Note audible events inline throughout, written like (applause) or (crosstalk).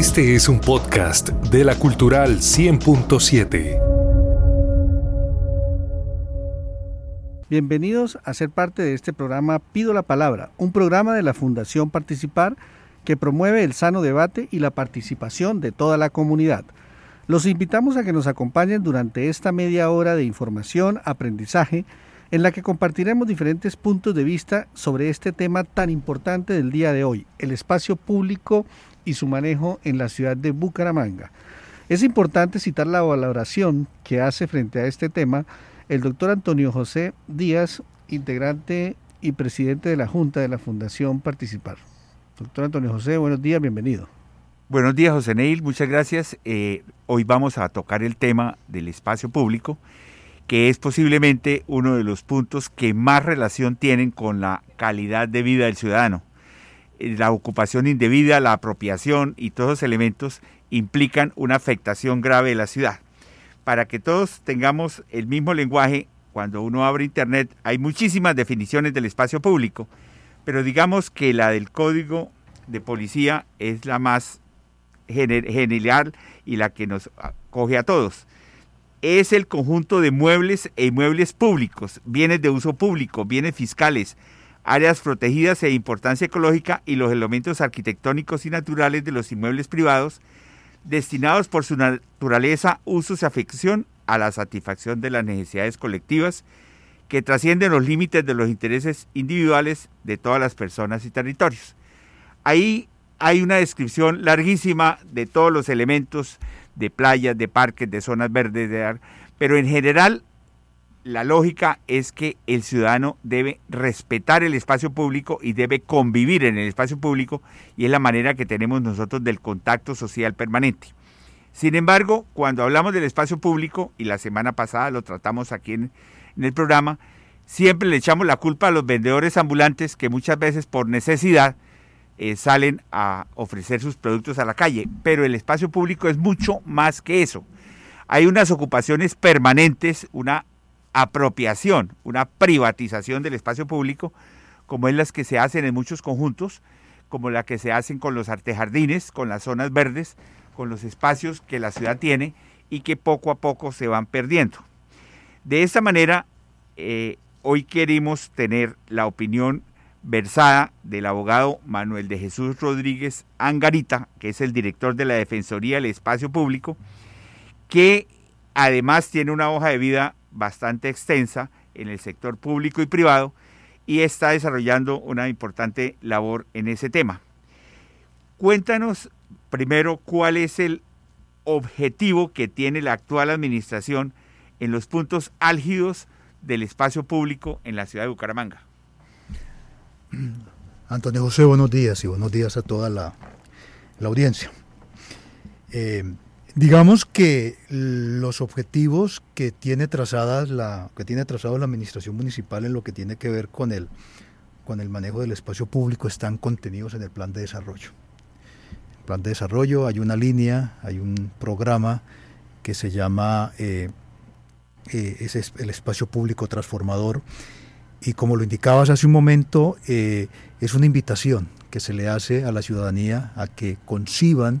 Este es un podcast de la Cultural 100.7. Bienvenidos a ser parte de este programa Pido la Palabra, un programa de la Fundación Participar que promueve el sano debate y la participación de toda la comunidad. Los invitamos a que nos acompañen durante esta media hora de información, aprendizaje, en la que compartiremos diferentes puntos de vista sobre este tema tan importante del día de hoy, el espacio público y su manejo en la ciudad de Bucaramanga. Es importante citar la valoración que hace frente a este tema el doctor Antonio José Díaz, integrante y presidente de la Junta de la Fundación Participar. Doctor Antonio José, buenos días, bienvenido. Buenos días, José Neil, muchas gracias. Eh, hoy vamos a tocar el tema del espacio público, que es posiblemente uno de los puntos que más relación tienen con la calidad de vida del ciudadano. La ocupación indebida, la apropiación y todos los elementos implican una afectación grave de la ciudad para que todos tengamos el mismo lenguaje, cuando uno abre Internet hay muchísimas definiciones del espacio público, pero digamos que la del código de policía es la más general y la que nos coge a todos. Es el conjunto de muebles e inmuebles públicos, bienes de uso público, bienes fiscales, áreas protegidas e importancia ecológica y los elementos arquitectónicos y naturales de los inmuebles privados destinados por su naturaleza, usos y afección a la satisfacción de las necesidades colectivas que trascienden los límites de los intereses individuales de todas las personas y territorios. Ahí hay una descripción larguísima de todos los elementos de playas, de parques, de zonas verdes, de pero en general la lógica es que el ciudadano debe respetar el espacio público y debe convivir en el espacio público y es la manera que tenemos nosotros del contacto social permanente. Sin embargo, cuando hablamos del espacio público, y la semana pasada lo tratamos aquí en, el programa, siempre le echamos la culpa a los vendedores ambulantes que muchas veces por necesidad eh, salen a ofrecer sus productos a la calle, pero el espacio público es mucho más que eso. Hay unas ocupaciones permanentes, una apropiación, una privatización del espacio público, como es las que se hacen en muchos conjuntos, como la que se hacen con los artejardines, con las zonas verdes, con los espacios que la ciudad tiene y que poco a poco se van perdiendo. De esta manera, eh, hoy queremos tener la opinión versada del abogado Manuel de Jesús Rodríguez Angarita, que es el director de la Defensoría del Espacio Público, que además tiene una hoja de vida bastante extensa en el sector público y privado y está desarrollando una importante labor en ese tema. Cuéntanos primero cuál es el objetivo que tiene la actual administración en los puntos álgidos del espacio público en la ciudad de Bucaramanga. (clears throat) Antonio José, buenos días y buenos días a toda la, audiencia. Eh, Digamos que los objetivos que tiene trazadas la que tiene trazado la administración municipal en lo que tiene que ver con el con el manejo del espacio público están contenidos en el plan de desarrollo. En el plan de desarrollo hay una línea, hay un programa que se llama eh, eh, el espacio público transformador y como lo indicabas hace un momento eh, es una invitación que se le hace a la ciudadanía a que conciban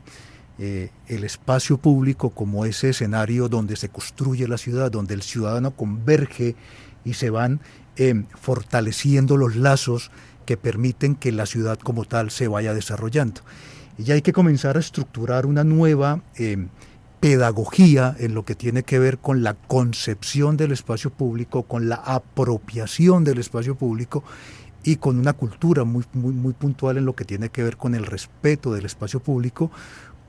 eh, el espacio público como ese escenario donde se construye la ciudad, donde el ciudadano converge y se van em, fortaleciendo los lazos que permiten que la ciudad como tal se vaya desarrollando. Y hay que comenzar a estructurar una nueva em, pedagogía en lo que tiene que ver con la concepción del espacio público, con la apropiación del espacio público y con una cultura muy, muy, muy puntual en lo que tiene que ver con el respeto del espacio público,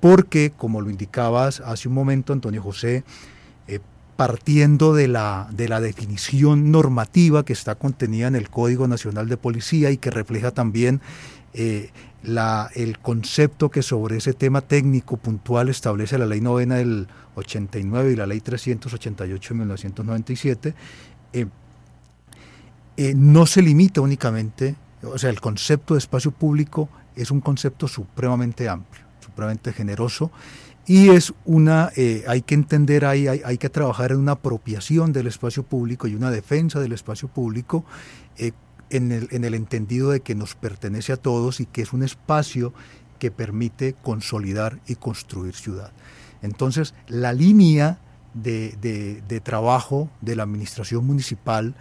porque, como lo indicabas hace un momento, Antonio José, eh, partiendo de la, de la definición normativa que está contenida en el Código Nacional de Policía y que refleja también eh, el concepto que sobre ese tema técnico puntual establece la Ley Novena del 89 y la Ley 388 de 1997, eh, no se limita únicamente, o sea, el concepto de espacio público es un concepto supremamente amplio supremamente generoso y es una, eh, hay que entender ahí, hay, que trabajar en una apropiación del espacio público y una defensa del espacio público eh, en el entendido de que nos pertenece a todos y que es un espacio que permite consolidar y construir ciudad. Entonces, la línea de, trabajo de la administración municipal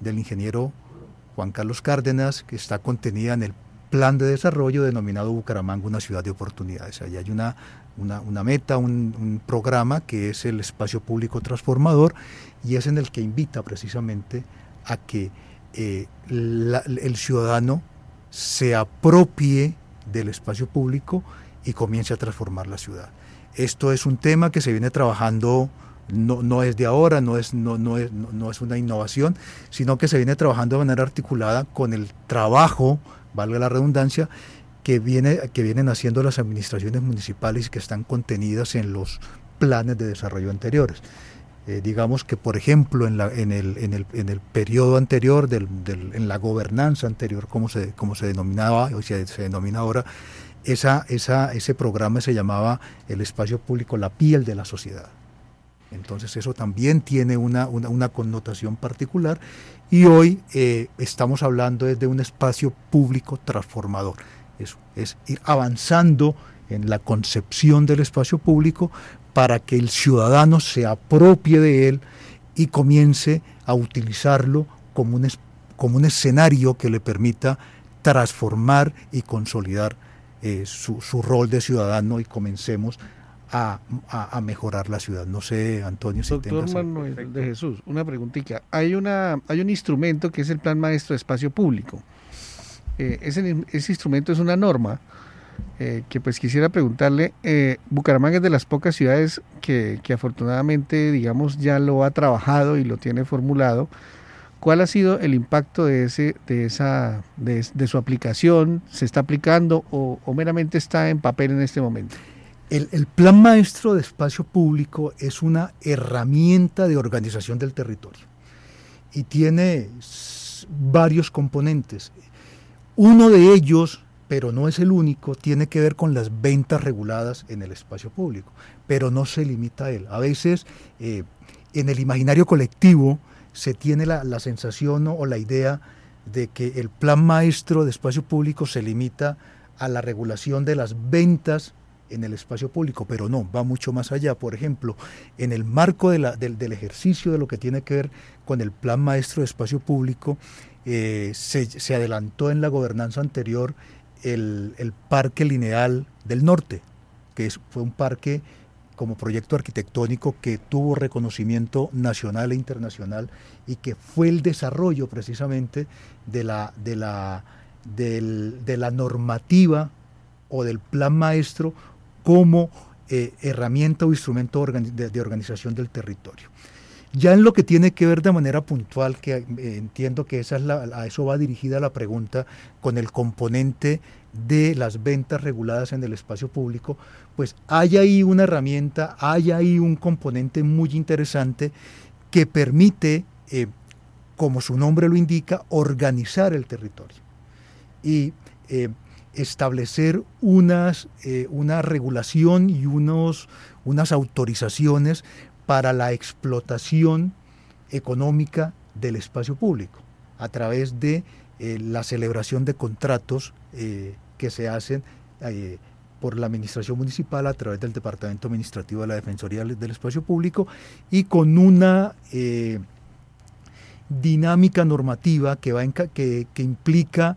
del ingeniero Juan Carlos Cárdenas, que está contenida en el plan de desarrollo denominado Bucaramanga, una ciudad de oportunidades. Ahí hay una, una, meta, un, programa que es el espacio público transformador y es en el que invita precisamente a que eh, el ciudadano se apropie del espacio público y comience a transformar la ciudad. Esto es un tema que se viene trabajando no, no, es de ahora, no es, no, no, es, no es una innovación, sino que se viene trabajando de manera articulada con el trabajo, valga la redundancia, que, viene, que vienen haciendo las administraciones municipales y que están contenidas en los planes de desarrollo anteriores. Eh, digamos que, por ejemplo, en, la, en, el, en, el, en el periodo anterior, del, del, en la gobernanza anterior, como se, como se denominaba, o se, se denomina ahora, esa, esa, ese programa se llamaba el espacio público, la piel de la sociedad. Entonces eso también tiene una, una, connotación particular y hoy eh, estamos hablando de un espacio público transformador. Eso es ir avanzando en la concepción del espacio público para que el ciudadano se apropie de él y comience a utilizarlo como un, como un escenario que le permita transformar y consolidar eh, su, su, rol de ciudadano y comencemos a, a, mejorar la ciudad. No sé, Antonio, si Doctor Manuel de Jesús, una preguntita. Hay, una, hay un instrumento que es el Plan Maestro de Espacio Público. Eh, ese, ese, instrumento es una norma eh, que pues quisiera preguntarle, eh, Bucaramanga es de las pocas ciudades que, que, afortunadamente, digamos, ya lo ha trabajado y lo tiene formulado. ¿Cuál ha sido el impacto de, ese, de, esa, de, de su aplicación? ¿Se está aplicando o, o meramente está en papel en este momento? El, plan maestro de espacio público es una herramienta de organización del territorio y tiene varios componentes. Uno de ellos, pero no es el único, tiene que ver con las ventas reguladas en el espacio público, pero no se limita a él. A veces eh, en el imaginario colectivo se tiene la, sensación o la idea de que el plan maestro de espacio público se limita a la regulación de las ventas en el espacio público, pero no, va mucho más allá. Por ejemplo, en el marco de la, del, ejercicio de lo que tiene que ver con el Plan Maestro de Espacio Público, eh, se, adelantó en la gobernanza anterior el, Parque Lineal del Norte, que fue un parque como proyecto arquitectónico que tuvo reconocimiento nacional e internacional y que fue el desarrollo precisamente de la, de la, de la normativa o del plan maestro como eh, herramienta o instrumento de, organización del territorio. Ya en lo que tiene que ver de manera puntual, que eh, entiendo que esa es a eso va dirigida la pregunta, con el componente de las ventas reguladas en el espacio público, pues hay ahí una herramienta, hay ahí un componente muy interesante que permite, eh, como su nombre lo indica, organizar el territorio. Y establecer unas, eh, una regulación y unos, unas autorizaciones para la explotación económica del espacio público a través de eh, la celebración de contratos eh, que se hacen por la administración municipal a través del Departamento Administrativo de la Defensoría del Espacio Público y con una dinámica normativa que, va que, que implica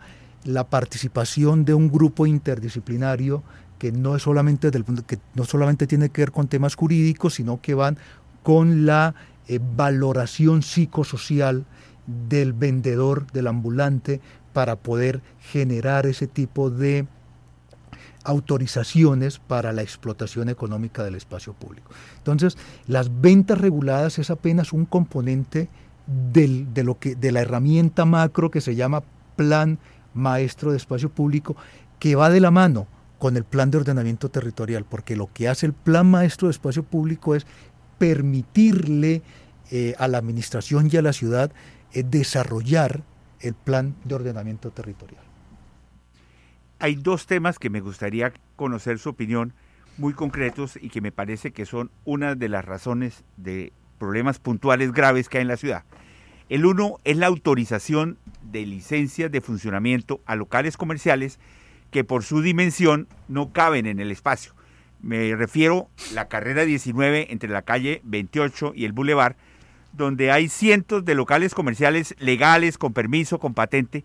la participación de un grupo interdisciplinario que no, es solamente del, que no solamente tiene que ver con temas jurídicos, sino que van con la eh, valoración psicosocial del vendedor, del ambulante, para poder generar ese tipo de autorizaciones para la explotación económica del espacio público. Entonces, las ventas reguladas es apenas un componente del, de, lo que, de la herramienta macro que se llama plan maestro de espacio público que va de la mano con el plan de ordenamiento territorial, porque lo que hace el plan maestro de espacio público es permitirle eh, a la administración y a la ciudad eh, desarrollar el plan de ordenamiento territorial. Hay dos temas que me gustaría conocer su opinión muy concretos y que me parece que son una de las razones de problemas puntuales graves que hay en la ciudad. El uno es la autorización de licencias de funcionamiento a locales comerciales que por su dimensión no caben en el espacio. Me refiero a la carrera 19 entre la calle 28 y el Boulevard, donde hay cientos de locales comerciales legales, con permiso, con patente,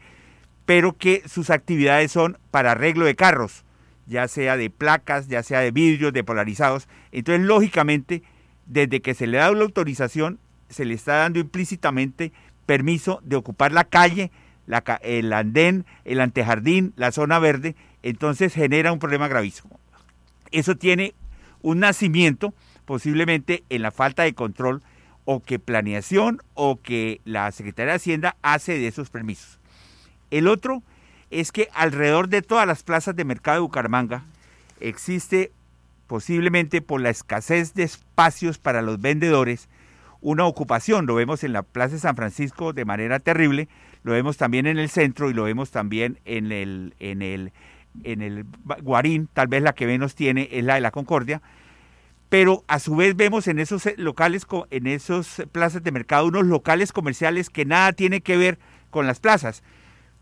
pero que sus actividades son para arreglo de carros, ya sea de placas, ya sea de vidrios, de polarizados. Entonces, lógicamente, desde que se le da la autorización, se le está dando implícitamente permiso de ocupar la calle, el andén, el antejardín, la zona verde, entonces genera un problema gravísimo. Eso tiene un nacimiento posiblemente en la falta de control o que planeación o que la Secretaría de Hacienda hace de esos permisos. El otro es que alrededor de todas las plazas de mercado de Bucaramanga existe posiblemente por la escasez de espacios para los vendedores, una ocupación. Lo vemos en la Plaza de San Francisco de manera terrible, lo vemos también en el centro y lo vemos también en el, en el, en el Guarín, tal vez la que menos tiene es la de la Concordia, pero a su vez vemos en esos locales, en esos plazas de mercado, unos locales comerciales que nada tiene que ver con las plazas.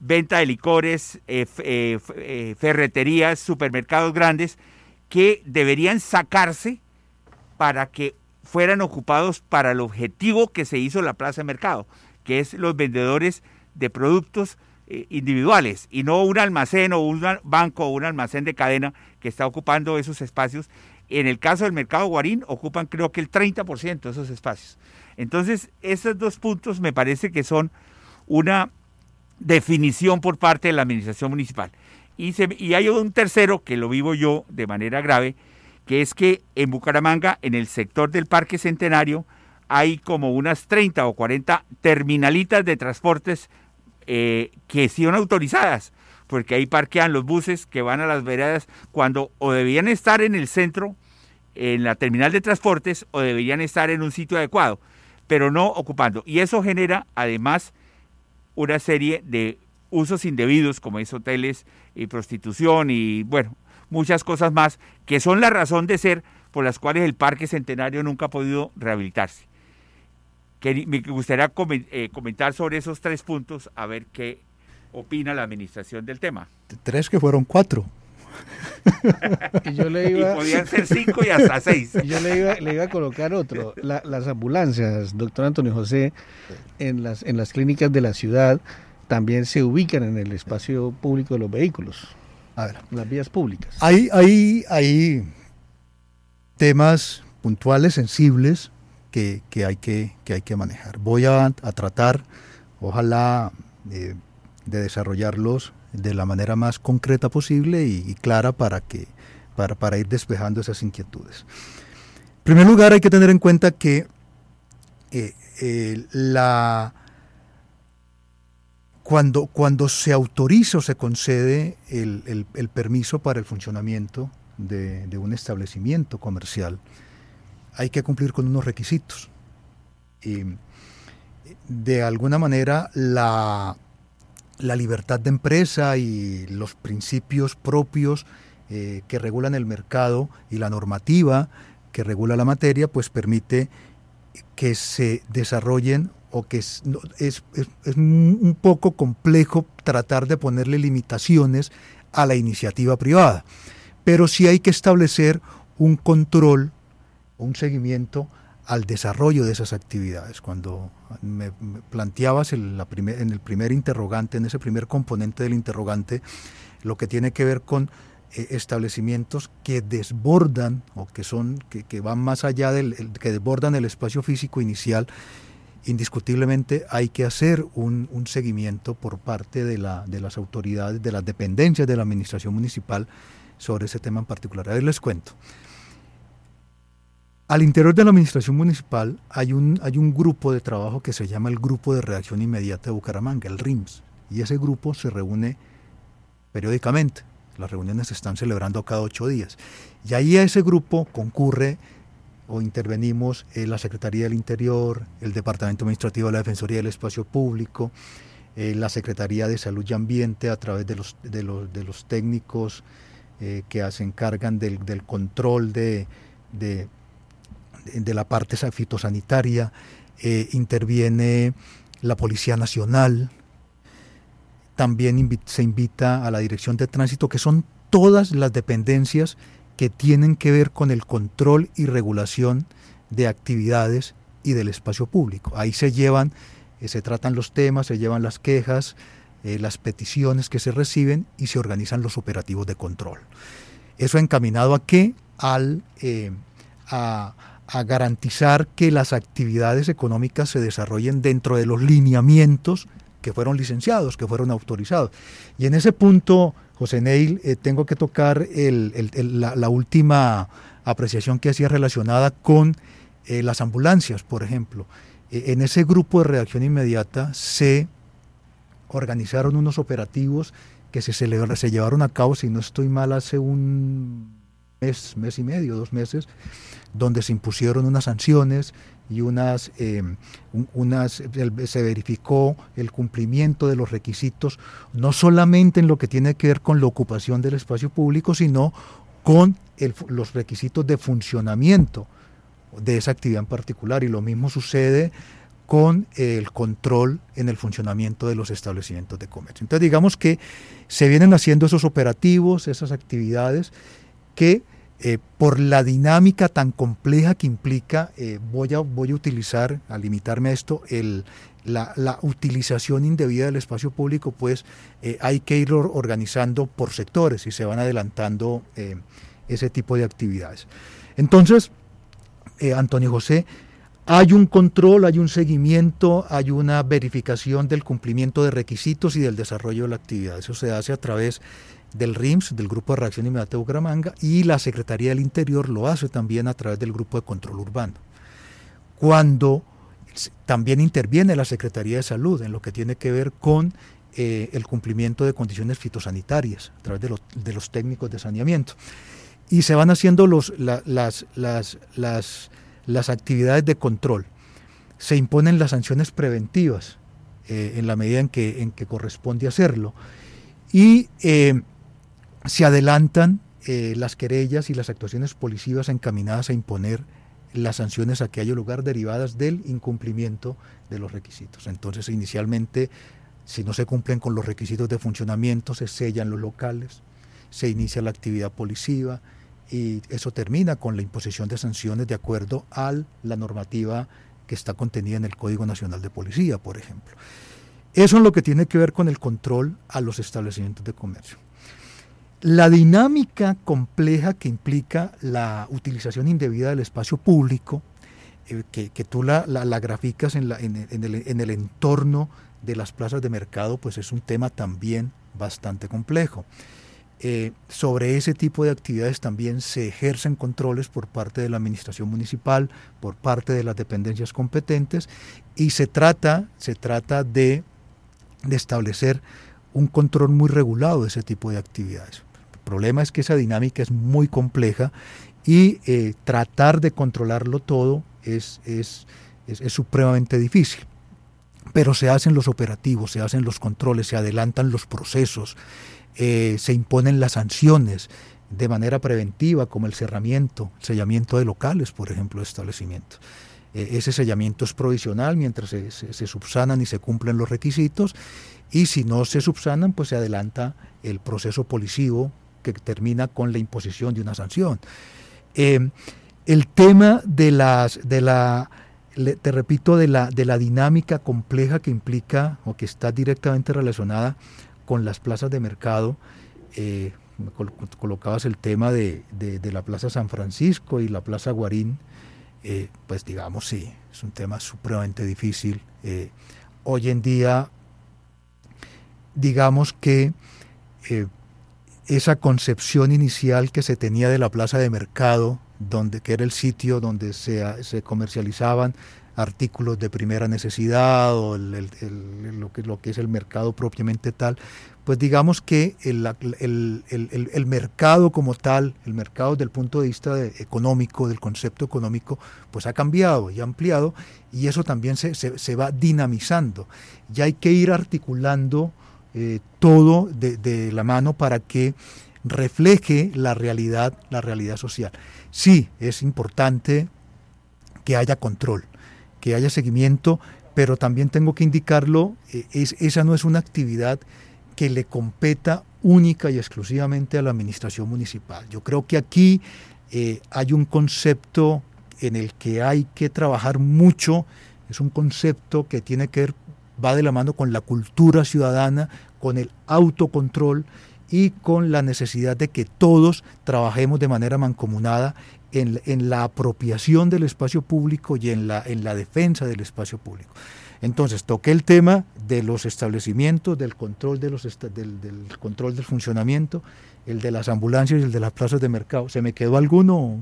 Venta de licores, eh, eh, eh, ferreterías, supermercados grandes, que deberían sacarse para que fueran ocupados para el objetivo que se hizo la plaza de mercado, que es los vendedores de productos individuales y no un almacén o un banco o un almacén de cadena que está ocupando esos espacios en el caso del mercado Guarín ocupan creo que el 30% de esos espacios. Entonces, esos dos puntos me parece que son una definición por parte de la administración municipal. Y hay un tercero que lo vivo yo de manera grave, que es que en Bucaramanga, en el sector del Parque Centenario, hay como unas 30 o 40 terminalitas de transportes eh, que son autorizadas, porque ahí parquean los buses que van a las veredas cuando o debían estar en el centro en la terminal de transportes o deberían estar en un sitio adecuado, pero no ocupando. Y eso genera además una serie de usos indebidos como es hoteles y prostitución y bueno, muchas cosas más que son la razón de ser por las cuales el Parque Centenario nunca ha podido rehabilitarse. me gustaría eh, comentar sobre esos tres puntos, a ver qué opina la administración del tema. Tres que fueron cuatro. (laughs) y yo le iba, podían ser cinco y hasta (laughs) seis. yo le iba, le iba a colocar otro. las ambulancias, doctor Antonio José, en las, en las clínicas de la ciudad también se ubican en el espacio público de los vehículos. A ver. Las vías públicas. Hay, hay, hay temas puntuales, sensibles, que, hay que, que, hay que manejar. Voy a, tratar, ojalá, eh, de desarrollarlos de la manera más concreta posible y, clara para, que, para, para, ir despejando esas inquietudes. En primer lugar, hay que tener en cuenta que eh, eh, la, cuando, cuando se autoriza o se concede el, el, permiso para el funcionamiento de, de, un establecimiento comercial, hay que cumplir con unos requisitos. Y de alguna manera, la, la libertad de empresa y los principios propios eh, que regulan el mercado y la normativa que regula la materia, pues permite que se desarrollen o que es, es, es, un poco complejo tratar de ponerle limitaciones a la iniciativa privada. Pero sí hay que establecer un control, un seguimiento al desarrollo de esas actividades. Cuando me, planteabas en, la en el primer interrogante, en ese primer componente del interrogante, lo que tiene que ver con eh, establecimientos que desbordan o que son que, van más allá del que desbordan el espacio físico inicial indiscutiblemente hay que hacer un, seguimiento por parte de las autoridades de las dependencias de la administración municipal sobre ese tema en particular. A ver, les cuento. Al interior de la administración municipal hay un, hay un grupo de trabajo que se llama el Grupo de Reacción Inmediata de Bucaramanga, el RIMS, y ese grupo se reúne periódicamente. Las reuniones se están celebrando cada ocho días. Y ahí a ese grupo concurre o intervenimos en la Secretaría del Interior, el Departamento Administrativo de la Defensoría del Espacio Público, eh, la Secretaría de Salud y Ambiente a través de los, de los, técnicos eh, que se encargan del, control de, de de la parte fitosanitaria, eh, interviene la Policía Nacional, también se invita a la Dirección de Tránsito, que son todas las dependencias que tienen que ver con el control y regulación de actividades y del espacio público. Ahí se llevan, eh, se tratan los temas, se llevan las quejas, eh, las peticiones que se reciben y se organizan los operativos de control. Eso encaminado a qué? Al, eh, a, a garantizar que las actividades económicas se desarrollen dentro de los lineamientos que fueron licenciados, que fueron autorizados. Y en ese punto, José Neil, eh, tengo que tocar la, última apreciación que hacía relacionada con eh, las ambulancias, por ejemplo. E, en ese grupo de reacción inmediata se organizaron unos operativos que se, se llevaron a cabo, si no estoy mal, hace un mes, mes y medio, dos meses, donde se impusieron unas sanciones y unas, eh, unas, se verificó el cumplimiento de los requisitos, no solamente en lo que tiene que ver con la ocupación del espacio público, sino con los requisitos de funcionamiento de esa actividad en particular. Y lo mismo sucede con el control en el funcionamiento de los establecimientos de comercio. Entonces digamos que se vienen haciendo esos operativos, esas actividades que eh, por la dinámica tan compleja que implica, eh, voy, a, voy a utilizar, a limitarme a esto, el, la, utilización indebida del espacio público, pues eh, hay que ir organizando por sectores y se van adelantando ese tipo de actividades. Entonces, Antonio José, hay un control, hay un seguimiento, hay una verificación del cumplimiento de requisitos y del desarrollo de la actividad. Eso se hace a través del RIMS, del Grupo de Reacción Inmediata de Bucaramanga, y la Secretaría del Interior lo hace también a través del Grupo de Control Urbano. Cuando también interviene la Secretaría de Salud en lo que tiene que ver con eh, el cumplimiento de condiciones fitosanitarias a través de los, técnicos de saneamiento. Y se van haciendo los, las, las, las, actividades de control. Se imponen las sanciones preventivas eh, en la medida en que, en que corresponde hacerlo. Y eh, se adelantan eh, las querellas y las actuaciones policivas encaminadas a imponer las sanciones a que haya lugar derivadas del incumplimiento de los requisitos. Entonces, inicialmente, si no se cumplen con los requisitos de funcionamiento, se sellan los locales, se inicia la actividad policiva y eso termina con la imposición de sanciones de acuerdo a la normativa que está contenida en el Código Nacional de Policía, por ejemplo. Eso es lo que tiene que ver con el control a los establecimientos de comercio. La dinámica compleja que implica la utilización indebida del espacio público, eh, que, tú la, graficas en, el, entorno de las plazas de mercado, pues es un tema también bastante complejo. Eh, sobre ese tipo de actividades también se ejercen controles por parte de la administración municipal, por parte de las dependencias competentes, y se trata, se trata de, de establecer un control muy regulado de ese tipo de actividades. Problema es que esa dinámica es muy compleja y eh, tratar de controlarlo todo es, es, supremamente difícil. Pero se hacen los operativos, se hacen los controles, se adelantan los procesos, eh, se imponen las sanciones de manera preventiva, como el cerramiento, el sellamiento de locales, por ejemplo, de establecimientos. Eh, ese sellamiento es provisional mientras se, se, subsanan y se cumplen los requisitos, y si no se subsanan, pues se adelanta el proceso policivo que termina con la imposición de una sanción. Eh, el tema de las, de la, te repito, de la, de la dinámica compleja que implica o que está directamente relacionada con las plazas de mercado, eh, colocabas el tema de, la Plaza San Francisco y la Plaza Guarín, eh, pues digamos sí, es un tema supremamente difícil. hoy en día, digamos que esa concepción inicial que se tenía de la plaza de mercado, donde, que era el sitio donde se, se comercializaban artículos de primera necesidad o lo, que, lo que es el mercado propiamente tal, pues digamos que el, el, mercado como tal, el mercado desde el punto de vista económico, del concepto económico, pues ha cambiado y ampliado y eso también se, se, se va dinamizando. Ya hay que ir articulando eh, todo de, la mano para que refleje la realidad, la realidad social. Sí, es importante que haya control, que haya seguimiento, pero también tengo que indicarlo, eh, es, esa no es una actividad que le competa única y exclusivamente a la administración municipal. Yo creo que aquí eh, hay un concepto en el que hay que trabajar mucho, es un concepto que tiene que ver, va de la mano con la cultura ciudadana, con el autocontrol y con la necesidad de que todos trabajemos de manera mancomunada en, en la apropiación del espacio público y en la, en la defensa del espacio público. Entonces toqué el tema de los establecimientos, del control, de los del, del, control del funcionamiento, el de las ambulancias y el de las plazas de mercado. ¿Se me quedó alguno?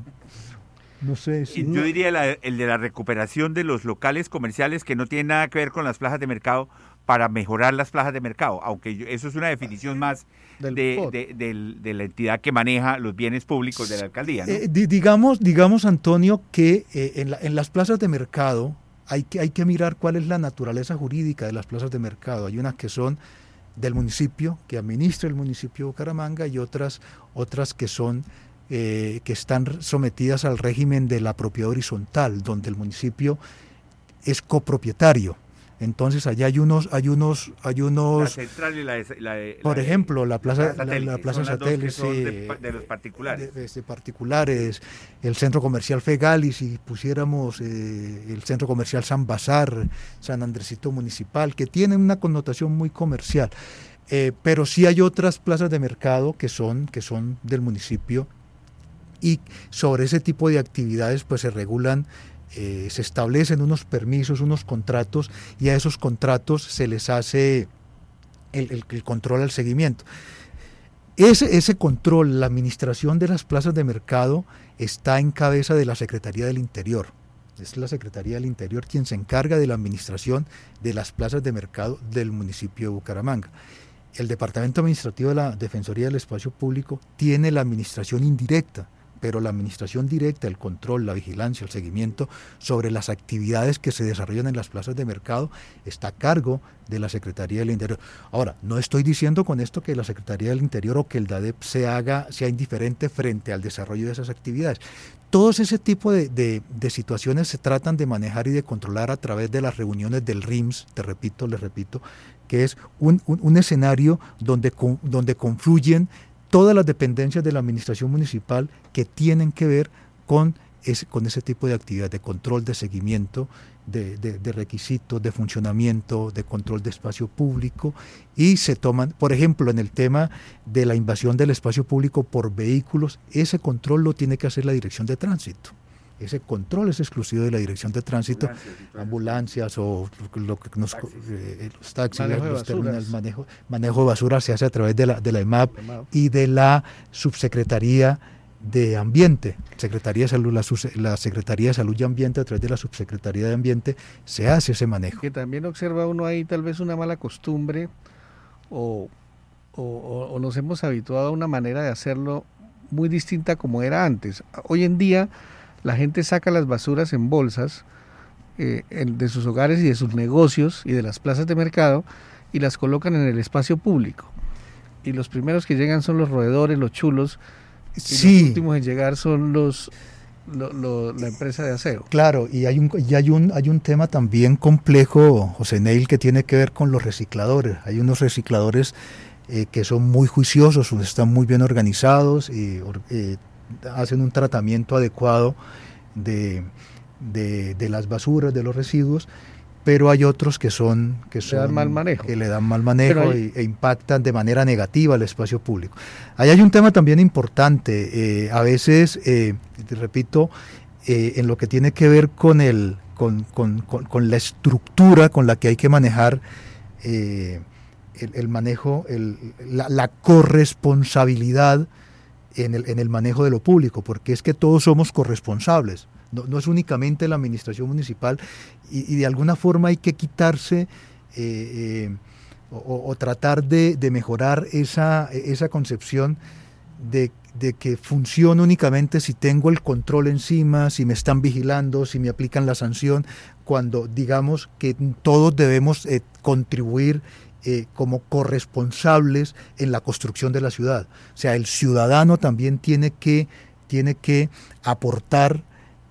No sé. Si Yo diría la, el de la recuperación de los locales comerciales que no tiene nada que ver con las plazas de mercado para mejorar las plazas de mercado, aunque eso es una definición más de, de, de, de, la entidad que maneja los bienes públicos de la alcaldía. ¿no? Eh, digamos, digamos, Antonio, que eh, en, la, en las plazas de mercado hay que, hay que mirar cuál es la naturaleza jurídica de las plazas de mercado. Hay unas que son del municipio, que administra el municipio de Bucaramanga, y otras, otras que son eh, que están sometidas al régimen de la propiedad horizontal, donde el municipio es copropietario. Entonces allá hay unos, hay unos, hay unos. La central y la, la, por ejemplo, la plaza, la, la plaza satélite de, de, los particulares. De, de, particulares, el centro comercial Fegali, si pusiéramos eh, el centro comercial San Bazar, San Andresito Municipal, que tienen una connotación muy comercial. Eh, pero sí hay otras plazas de mercado que son, que son del municipio y sobre ese tipo de actividades pues se regulan eh, se establecen unos permisos, unos contratos y a esos contratos se les hace el, el, el control al seguimiento. Ese, ese, control, la administración de las plazas de mercado está en cabeza de la Secretaría del Interior. Es la Secretaría del Interior quien se encarga de la administración de las plazas de mercado del municipio de Bucaramanga. El Departamento Administrativo de la Defensoría del Espacio Público tiene la administración indirecta pero la administración directa, el control, la vigilancia, el seguimiento sobre las actividades que se desarrollan en las plazas de mercado está a cargo de la Secretaría del Interior. Ahora, no estoy diciendo con esto que la Secretaría del Interior o que el DADEP se haga, sea indiferente frente al desarrollo de esas actividades. Todos ese tipo de, de, situaciones se tratan de manejar y de controlar a través de las reuniones del RIMS, te repito, les repito, que es un, un, un escenario donde, donde confluyen todas las dependencias de la administración municipal que tienen que ver con ese, con ese tipo de actividades de control, de seguimiento, de, de, de, requisitos, de funcionamiento, de control de espacio público y se toman, por ejemplo, en el tema de la invasión del espacio público por vehículos, ese control lo tiene que hacer la dirección de tránsito. Ese control es exclusivo de la dirección de tránsito, ambulancias, ambulancias o lo que nos taxis, eh, los taxis, manejo los terminales, manejo, manejo de basura se hace a través de la, de la EMAP, EMAP. y de la subsecretaría de Ambiente, Secretaría de Salud, la, la, Secretaría de Salud y Ambiente a través de la Subsecretaría de Ambiente se hace ese manejo. Que también observa uno ahí tal vez una mala costumbre o, o, o nos hemos habituado a una manera de hacerlo muy distinta como era antes. Hoy en día la gente saca las basuras en bolsas eh, en, de sus hogares y de sus negocios y de las plazas de mercado y las colocan en el espacio público. Y los primeros que llegan son los roedores, los chulos, y sí. los últimos en llegar son los lo, lo, la empresa de aseo. Claro, y hay un, y hay un, hay un tema también complejo, José Neil, que tiene que ver con los recicladores. Hay unos recicladores eh, que son muy juiciosos, están muy bien organizados y eh, hacen un tratamiento adecuado de, de, de, las basuras, de los residuos, pero hay otros que son que, son, le dan mal manejo. que le dan mal manejo hay... e, e, impactan de manera negativa al espacio público. Ahí hay un tema también importante, eh, a veces, eh, te repito, eh, en lo que tiene que ver con, el, con, con, con, con, la estructura con la que hay que manejar el, el, manejo, el, la, la corresponsabilidad en el, en el, manejo de lo público, porque es que todos somos corresponsables, no, no es únicamente la administración municipal y, de alguna forma hay que quitarse eh, eh, o, tratar de, de, mejorar esa, esa concepción de, de, que funciona únicamente si tengo el control encima, si me están vigilando, si me aplican la sanción, cuando digamos que todos debemos eh, contribuir eh, como corresponsables en la construcción de la ciudad. O sea, el ciudadano también tiene que, tiene que aportar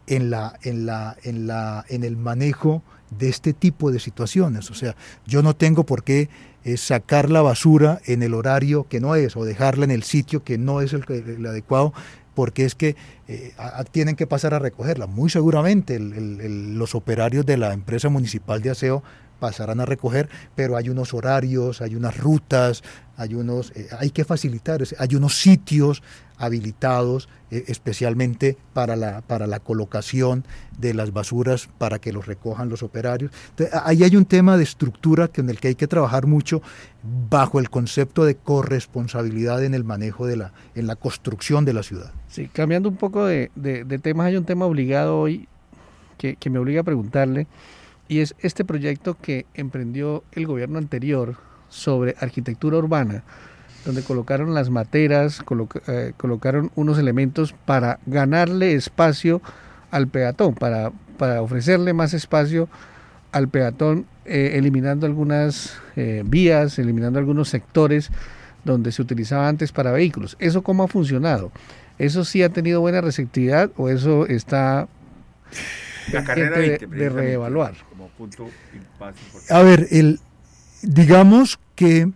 en, la, en, la, en, la, en el manejo de este tipo de situaciones. O sea, yo no tengo por qué es sacar la basura en el horario que no es o dejarla en el sitio que no es el, adecuado porque es que eh, tienen que pasar a recogerla. Muy seguramente los operarios de la empresa municipal de aseo pasarán a recoger, pero hay unos horarios, hay unas rutas, hay unos, eh, hay que facilitar, hay unos sitios habilitados eh, especialmente para la, para la colocación de las basuras para que los recojan los operarios. ahí hay un tema de estructura con el que hay que trabajar mucho bajo el concepto de corresponsabilidad en el manejo de la, en la construcción de la ciudad. Sí, cambiando un poco de, de, de temas, hay un tema obligado hoy que, que me obliga a preguntarle y es este proyecto que emprendió el gobierno anterior sobre arquitectura urbana, donde colocaron las materas, eh, colocaron unos elementos para ganarle espacio al peatón, para, ofrecerle más espacio al peatón, eh, eliminando algunas eh, vías, eliminando algunos sectores donde se utilizaba antes para vehículos. ¿Eso cómo ha funcionado? ¿Eso sí ha tenido buena receptividad o eso está la carrera de, de reevaluar? A ver, el, digamos que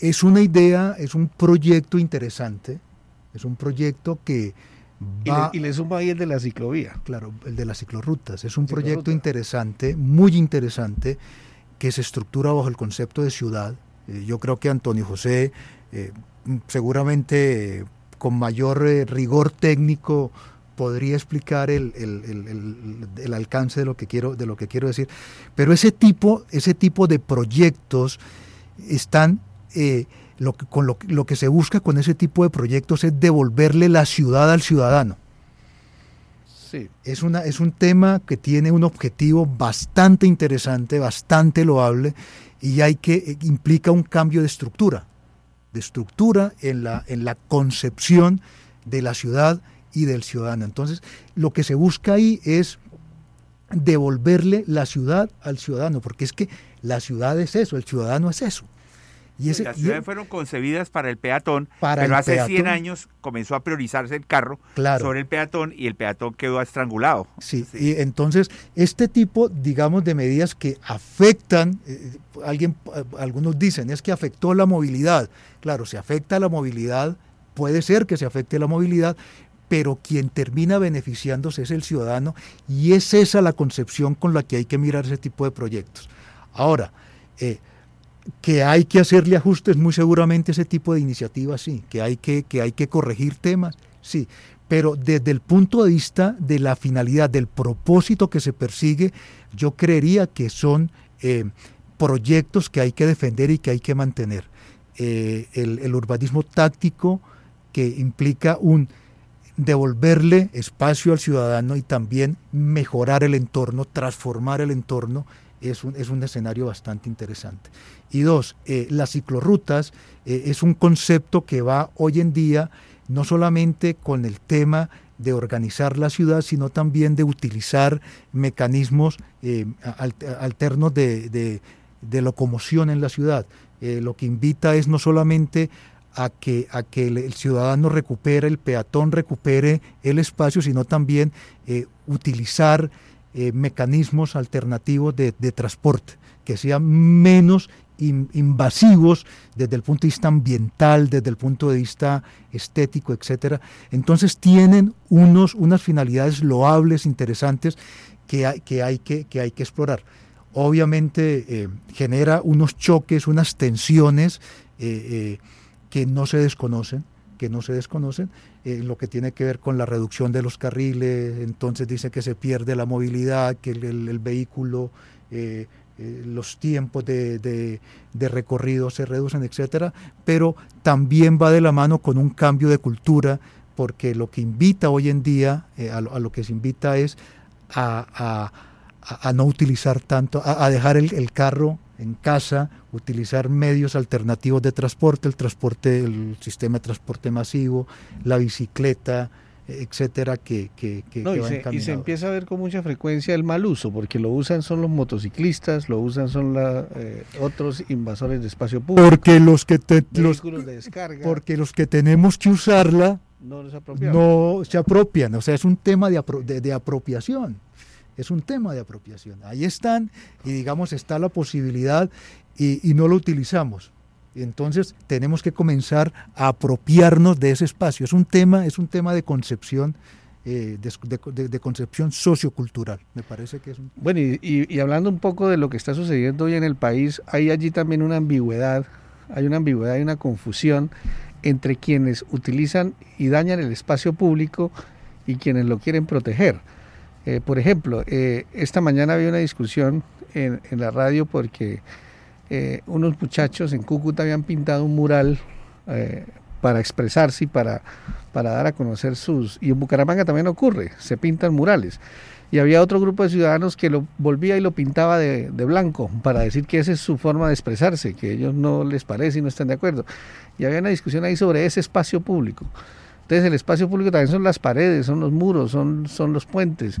es una idea, es un proyecto interesante, es un proyecto que va... Y le, suma ahí el de la ciclovía. Claro, el de las ciclorrutas. Es un proyecto interesante, muy interesante, que se estructura bajo el concepto de ciudad. Eh, yo creo que Antonio José, eh, seguramente eh, con mayor rigor técnico, podría explicar el, el, alcance de lo que quiero de lo que quiero decir pero ese tipo ese tipo de proyectos están eh, lo que, con lo, lo, que se busca con ese tipo de proyectos es devolverle la ciudad al ciudadano sí. es una es un tema que tiene un objetivo bastante interesante bastante loable y hay que eh, implica un cambio de estructura de estructura en la en la concepción de la ciudad y del ciudadano. Entonces, lo que se busca ahí es devolverle la ciudad al ciudadano, porque es que la ciudad es eso, el ciudadano es eso. Y ese, las ciudades fueron concebidas para el peatón, pero hace 100 años comenzó a priorizarse el carro sobre el peatón y el peatón quedó estrangulado. Sí, y entonces este tipo, digamos, de medidas que afectan, eh, alguien, algunos dicen, es que afectó la movilidad. Claro, se afecta la movilidad, puede ser que se afecte la movilidad, pero quien termina beneficiándose es el ciudadano y es esa la concepción con la que hay que mirar ese tipo de proyectos. Ahora, eh, que hay que hacerle ajustes muy seguramente ese tipo de iniciativas, sí, que hay que, que hay que corregir temas, sí, pero desde el punto de vista de la finalidad, del propósito que se persigue, yo creería que son eh, proyectos que hay que defender y que hay que mantener. Eh, el urbanismo táctico que implica un devolverle espacio al ciudadano y también mejorar el entorno, transformar el entorno, es un, es un escenario bastante interesante. Y dos, eh, las ciclorrutas eh, es un concepto que va hoy en día no solamente con el tema de organizar la ciudad, sino también de utilizar mecanismos eh, alternos de, de, locomoción en la ciudad. lo que invita es no solamente a que, a que el, ciudadano recupere, el peatón recupere el espacio, sino también eh, utilizar eh, mecanismos alternativos de, transporte que sean menos invasivos desde el punto de vista ambiental, desde el punto de vista estético, etcétera. Entonces tienen unos, unas finalidades loables, interesantes, que hay que, hay que, hay que explorar. Obviamente eh, genera unos choques, unas tensiones que no se desconocen, que no se desconocen, eh, lo que tiene que ver con la reducción de los carriles, entonces dice que se pierde la movilidad, que el, vehículo, eh, eh, los tiempos de, recorrido se reducen, etcétera, pero también va de la mano con un cambio de cultura, porque lo que invita hoy en día, a lo, que se invita es a, no utilizar tanto, a, dejar el carro en casa, utilizar medios alternativos de transporte, el transporte, el sistema de transporte masivo, la bicicleta, etcétera, que, que, que, no, y, se, y, se, empieza a ver con mucha frecuencia el mal uso, porque lo usan son los motociclistas, lo usan son la, eh, otros invasores de espacio público. Porque los que los, de descarga. Porque los que tenemos que usarla no, no, se apropian, o sea, es un tema de, de, de apropiación es un tema de apropiación. Ahí están y digamos está la posibilidad y, no lo utilizamos. Entonces tenemos que comenzar a apropiarnos de ese espacio. Es un tema, es un tema de concepción eh, de, concepción sociocultural. Me parece que es un... Bueno, y, y, hablando un poco de lo que está sucediendo hoy en el país, hay allí también una ambigüedad, hay una ambigüedad y una confusión entre quienes utilizan y dañan el espacio público y quienes lo quieren proteger. Eh, por ejemplo, eh, esta mañana había una discusión en, la radio porque unos muchachos en Cúcuta habían pintado un mural para expresarse y para, dar a conocer sus... Y en Bucaramanga también ocurre, se pintan murales. Y había otro grupo de ciudadanos que lo volvía y lo pintaba de, blanco para decir que esa es su forma de expresarse, que a ellos no les parece y no están de acuerdo. Y había una discusión ahí sobre ese espacio público. Entonces el espacio público también son las paredes, son los muros, son, son los puentes.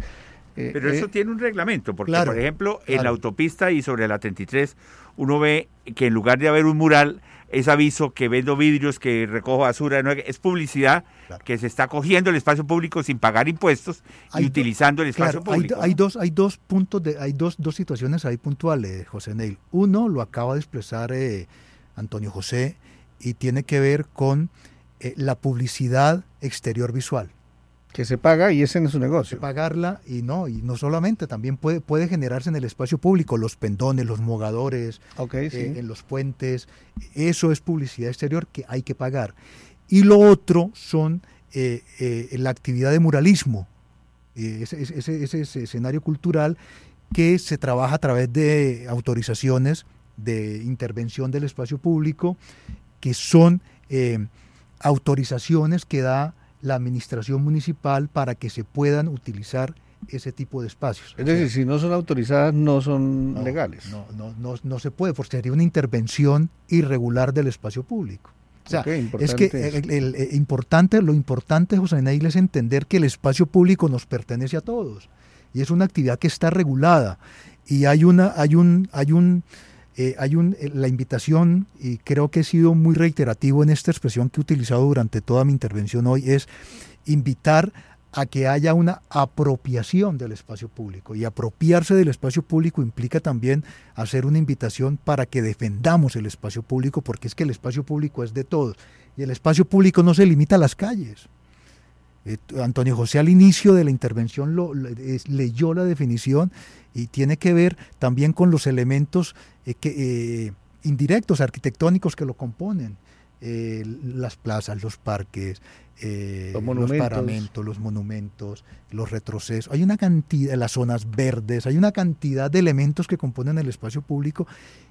Eh, Pero eso eh, tiene un reglamento, porque por ejemplo en la autopista y sobre la 33 uno ve que en lugar de haber un mural es aviso que vendo vidrios, que recojo basura, es publicidad que se está cogiendo el espacio público sin pagar impuestos y utilizando el espacio público. Hay, dos, hay dos puntos, de, hay dos, dos situaciones ahí puntuales, José Neil. Uno lo acaba de expresar eh, Antonio José y tiene que ver con eh, la publicidad exterior visual que se paga y ese no es su negocio. Pagarla y no, y no solamente, también puede, puede generarse en el espacio público, los pendones, los mogadores, eh, en los puentes, eso es publicidad exterior que hay que pagar. Y lo otro son eh, eh, la actividad de muralismo, ese, ese, ese, escenario cultural que se trabaja a través de autorizaciones de intervención del espacio público, que son autorizaciones que da la administración municipal para que se puedan utilizar ese tipo de espacios. Es decir, si no son autorizadas, no son legales. No, no, no, no se puede, porque sería una intervención irregular del espacio público. O sea, es que el, importante, lo importante, José Neil, es entender que el espacio público nos pertenece a todos y es una actividad que está regulada y hay una, hay un, hay un, eh, hay un, eh, la invitación, y creo que he sido muy reiterativo en esta expresión que he utilizado durante toda mi intervención hoy, es invitar a que haya una apropiación del espacio público. Y apropiarse del espacio público implica también hacer una invitación para que defendamos el espacio público, porque es que el espacio público es de todos. Y el espacio público no se limita a las calles. Eh, Antonio José al inicio de la intervención lo, leyó la definición y tiene que ver también con los elementos eh, eh, indirectos, arquitectónicos que lo componen. Las plazas, los parques, los, paramentos, los monumentos, los retrocesos. Hay una cantidad, las zonas verdes, hay una cantidad de elementos que componen el espacio público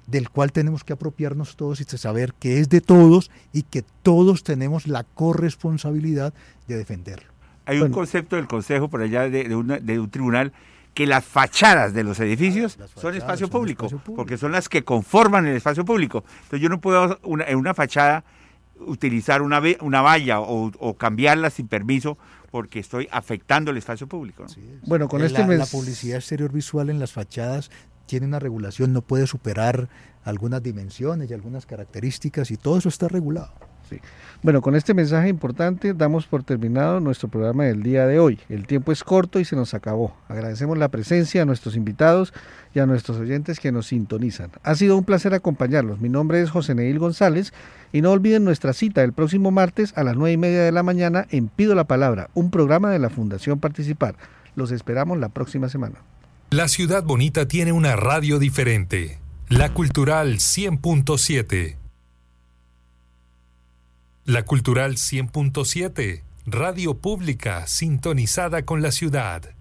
del cual tenemos que apropiarnos todos y saber que es de todos y que todos tenemos la corresponsabilidad de defenderlo. Hay un concepto del Consejo por allá de, un tribunal que las fachadas de los edificios son, espacio, público, porque son las que conforman el espacio público. Entonces yo no puedo en una fachada utilizar una, una valla o, cambiarla sin permiso porque estoy afectando el espacio público. Bueno, con este la publicidad exterior visual en las fachadas tiene una regulación, no puede superar algunas dimensiones y algunas características y todo eso está regulado. Bueno, con este mensaje importante damos por terminado nuestro programa del día de hoy. El tiempo es corto y se nos acabó. Agradecemos la presencia a nuestros invitados y a nuestros oyentes que nos sintonizan. Ha sido un placer acompañarlos. Mi nombre es José Neil González y no olviden nuestra cita el próximo martes a las nueve y media de la mañana en Pido la Palabra, un programa de la Fundación Participar. Los esperamos la próxima semana. La ciudad bonita tiene una radio diferente. La Cultural 100.7. La Cultural 100.7, radio pública sintonizada con la ciudad.